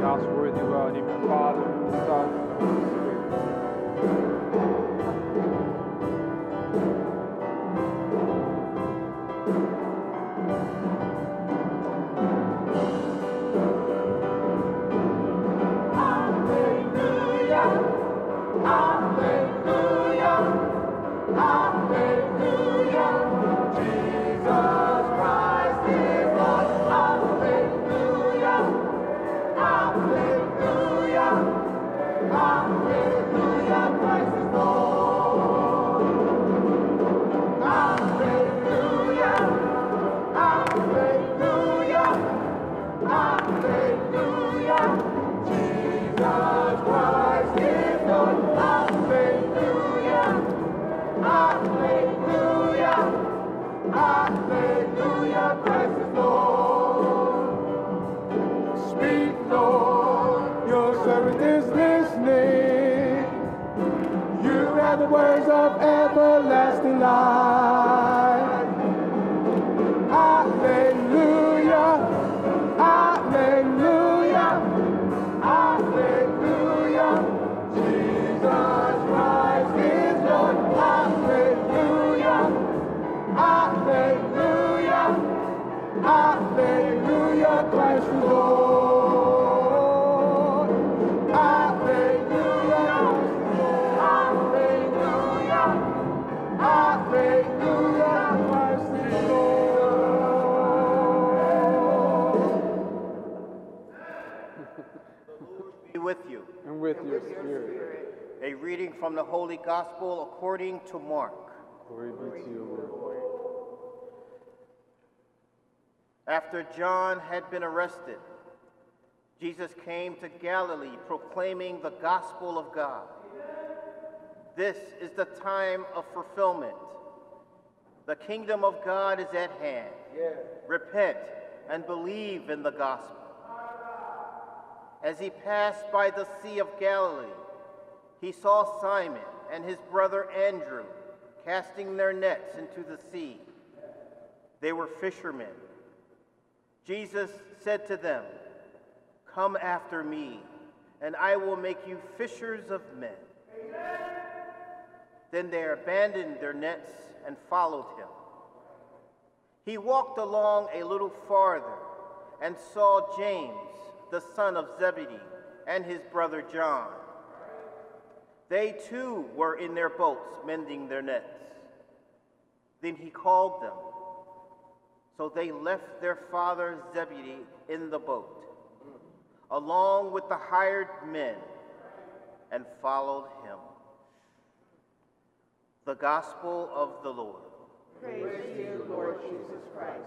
house worthy well, in the Father, and the Son, and the Spirit. Speak, Lord, your servant is listening. You have the words of everlasting life. With you. And with your spirit. A reading from the Holy Gospel according to Mark. Glory be to you, Lord. After John had been arrested, Jesus came to Galilee proclaiming the gospel of God. This is the time of fulfillment. The kingdom of God is at hand. Repent and believe in the gospel. As he passed by the Sea of Galilee, he saw Simon and his brother Andrew casting their nets into the sea. They were fishermen. Jesus said to them, Come after me, and I will make you fishers of men. Then they abandoned their nets and followed him. He walked along a little farther and saw James, the son of Zebedee, and his brother John. They too were in their boats mending their nets. Then he called them. So they left their father Zebedee in the boat, along with the hired men, and followed him. The Gospel of the Lord. Praise you, Lord Jesus Christ.